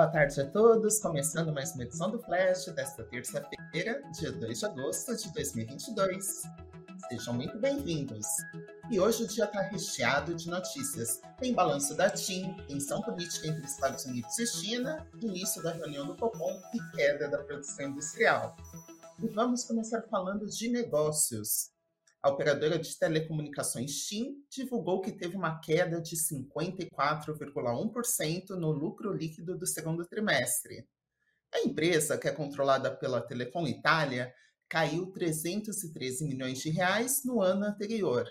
Boa tarde a todos, começando mais uma edição do Flash desta terça-feira, dia 2 de agosto de 2022. Sejam muito bem-vindos. E hoje o dia está recheado de notícias. Tem balanço da TIM, tensão política entre Estados Unidos e China, início da reunião do Copom e queda da produção industrial. E vamos começar falando de negócios. A operadora de telecomunicações TIM divulgou que teve uma queda de 54,1% no lucro líquido do segundo trimestre. A empresa, que é controlada pela Telecom Itália, caiu 313 milhões de reais no ano anterior.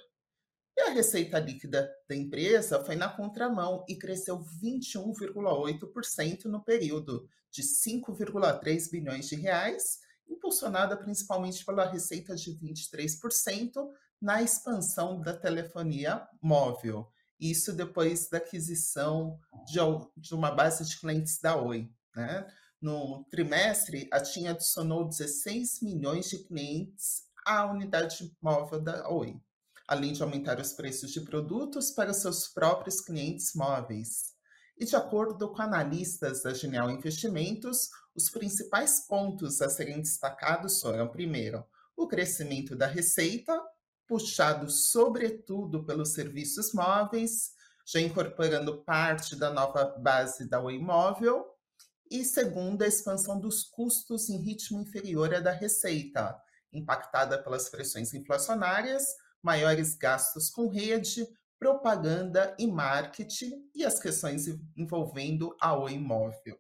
E a receita líquida da empresa foi na contramão e cresceu 21,8% no período, de 5,3 bilhões de reais impulsionada principalmente pela receita de 23% na expansão da telefonia móvel. Isso depois da aquisição de, uma base de clientes da Oi. Né? No trimestre, a TIM adicionou 16 milhões de clientes à unidade móvel da Oi, além de aumentar os preços de produtos para seus próprios clientes móveis. E de acordo com analistas da Genial Investimentos, os principais pontos a serem destacados foram, primeiro, o crescimento da receita, puxado sobretudo pelos serviços móveis, já incorporando parte da nova base da Oi Móvel, e segundo, a expansão dos custos em ritmo inferior à da receita, impactada pelas pressões inflacionárias, maiores gastos com rede, propaganda e marketing e as questões envolvendo a Oi Imóvel.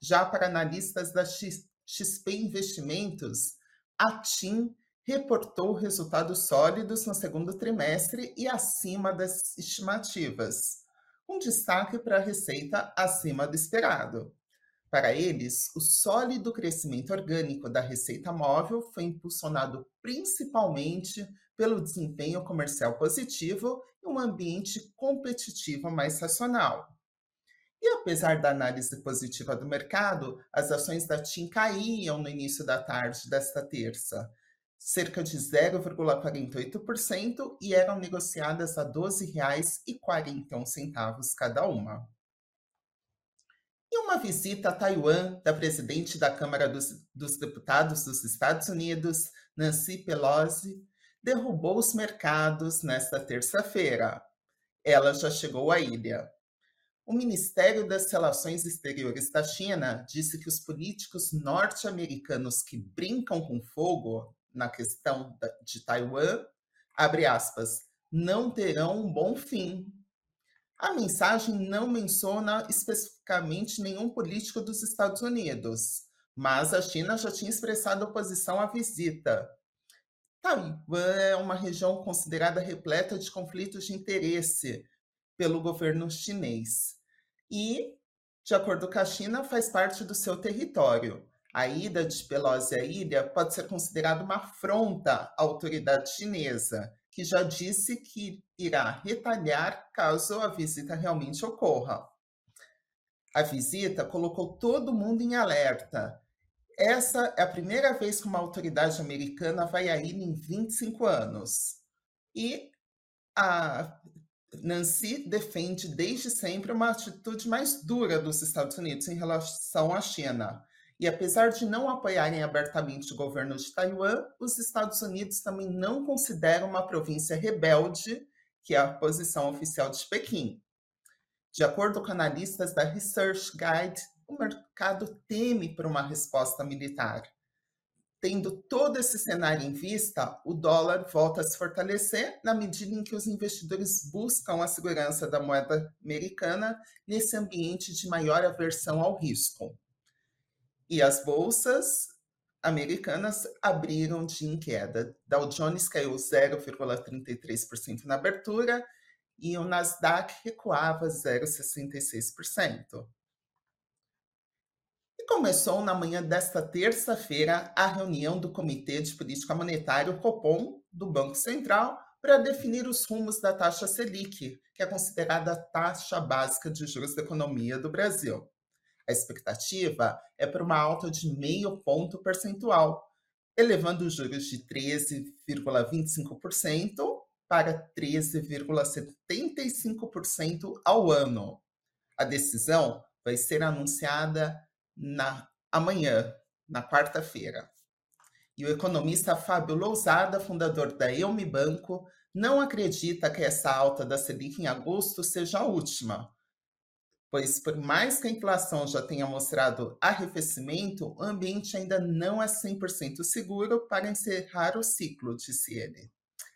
Já para analistas da XP Investimentos, a TIM reportou resultados sólidos no segundo trimestre e acima das estimativas, um destaque para a receita acima do esperado. Para eles, o sólido crescimento orgânico da receita móvel foi impulsionado principalmente pelo desempenho comercial positivo e um ambiente competitivo mais racional. E apesar da análise positiva do mercado, as ações da TIM caíam no início da tarde desta terça, cerca de 0,48% e eram negociadas a R$ 12,41 cada uma. Uma visita a Taiwan da presidente da Câmara dos, dos Deputados dos Estados Unidos, Nancy Pelosi, derrubou os mercados nesta terça-feira. Ela já chegou à ilha. O Ministério das Relações Exteriores da China disse que os políticos norte-americanos que brincam com fogo na questão de Taiwan, aspas, não terão um bom fim. A mensagem não menciona especificamente nenhum político dos Estados Unidos, mas a China já tinha expressado oposição à visita. Taiwan é uma região considerada repleta de conflitos de interesse pelo governo chinês. E, de acordo com a China, faz parte do seu território. A ida de Pelosi à ilha pode ser considerada uma afronta à autoridade chinesa, que já disse que irá retalhar caso a visita realmente ocorra. A visita colocou todo mundo em alerta, essa é a primeira vez que uma autoridade americana vai à ilha em 25 anos. E a Nancy defende desde sempre uma atitude mais dura dos Estados Unidos em relação à China. E apesar de não apoiarem abertamente o governo de Taiwan, os Estados Unidos também não consideram uma província rebelde, que é a posição oficial de Pequim. De acordo com analistas da Research Guide, o mercado teme por uma resposta militar. Tendo todo esse cenário em vista, o dólar volta a se fortalecer na medida em que os investidores buscam a segurança da moeda americana nesse ambiente de maior aversão ao risco. E as bolsas americanas abriram de em queda. Dow Jones caiu 0,33% na abertura e o Nasdaq recuava 0,66% começou na manhã desta terça-feira a reunião do Comitê de Política Monetária, o Copom, do Banco Central, para definir os rumos da taxa Selic, que é considerada a taxa básica de juros da economia do Brasil. A expectativa é para uma alta de meio ponto percentual, elevando os juros de 13,25% para 13,75% ao ano. A decisão vai ser anunciada na amanhã, na quarta-feira. E o economista Fábio Lousada, fundador da Elmi Banco, não acredita que essa alta da Selic em agosto seja a última, pois por mais que a inflação já tenha mostrado arrefecimento, o ambiente ainda não é 100% seguro para encerrar o ciclo, disse ele.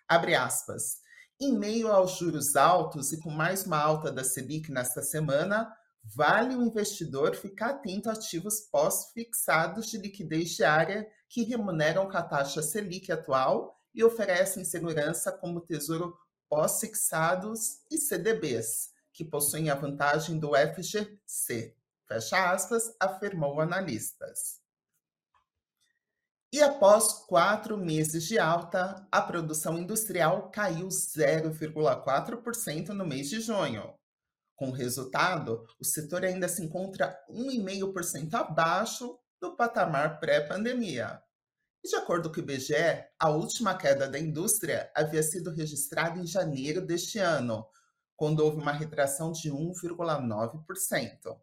Abre aspas. Em meio aos juros altos e com mais uma alta da Selic nesta semana, vale o investidor ficar atento a ativos pós-fixados de liquidez diária que remuneram com a taxa Selic atual e oferecem segurança como Tesouro pós-fixados e CDBs, que possuem a vantagem do FGC. Fecha aspas, afirmou analistas. E após quatro meses de alta, a produção industrial caiu 0,4% no mês de junho. Com o resultado, o setor ainda se encontra 1,5% abaixo do patamar pré-pandemia. De acordo com o IBGE, a última queda da indústria havia sido registrada em janeiro deste ano, quando houve uma retração de 1,9%.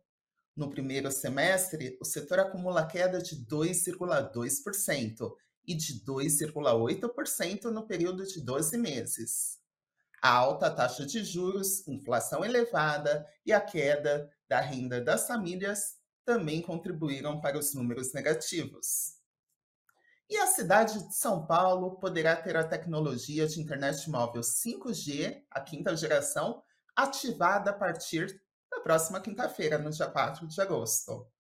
No primeiro semestre, o setor acumula queda de 2,2% e de 2,8% no período de 12 meses. A alta taxa de juros, inflação elevada e a queda da renda das famílias também contribuíram para os números negativos. E a cidade de São Paulo poderá ter a tecnologia de internet móvel 5G, a quinta geração, ativada a partir na próxima quinta-feira, no dia 4 de agosto.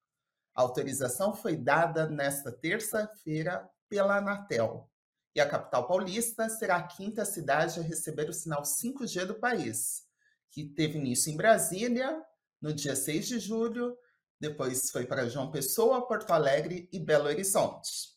A autorização foi dada nesta terça-feira pela Anatel. E a capital paulista será a quinta cidade a receber o sinal 5G do país, que teve início em Brasília no dia 6 de julho, depois foi para João Pessoa, Porto Alegre e Belo Horizonte.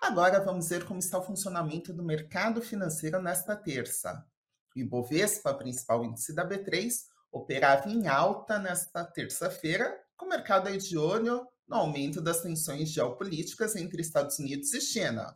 Agora vamos ver como está o funcionamento do mercado financeiro nesta terça. O Ibovespa, principal índice da B3, operava em alta nesta terça-feira, com o mercado aí de olho no aumento das tensões geopolíticas entre Estados Unidos e China.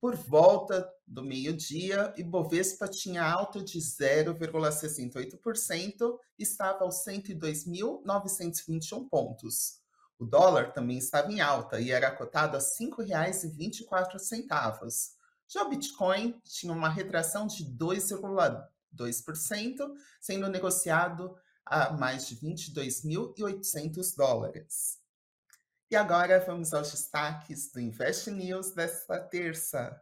Por volta do meio-dia, Ibovespa tinha alta de 0,68% e estava aos 102.921 pontos. O dólar também estava em alta e era cotado a R$ 5,24. Já o Bitcoin tinha uma retração de 2,2%, 2%, sendo negociado a mais de 22.800 dólares. E agora vamos aos destaques do Invest News desta terça.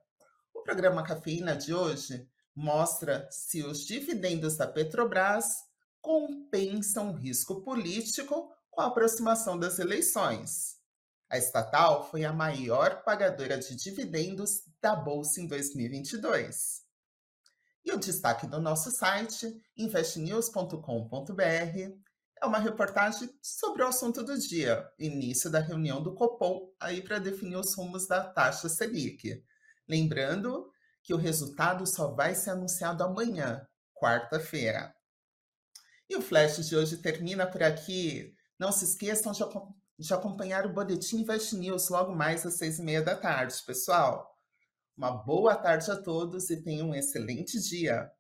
O programa Cafeína de hoje mostra se os dividendos da Petrobras compensam o risco político com a aproximação das eleições. A estatal foi a maior pagadora de dividendos da Bolsa em 2022. E o destaque do nosso site, investnews.com.br, é uma reportagem sobre o assunto do dia, início da reunião do Copom aí para definir os rumos da taxa Selic. Lembrando que o resultado só vai ser anunciado amanhã, quarta-feira. E o flash de hoje termina por aqui. Não se esqueçam de, de acompanhar o Boletim Invest News logo mais às seis e meia da tarde, pessoal. Uma boa tarde a todos e tenham um excelente dia.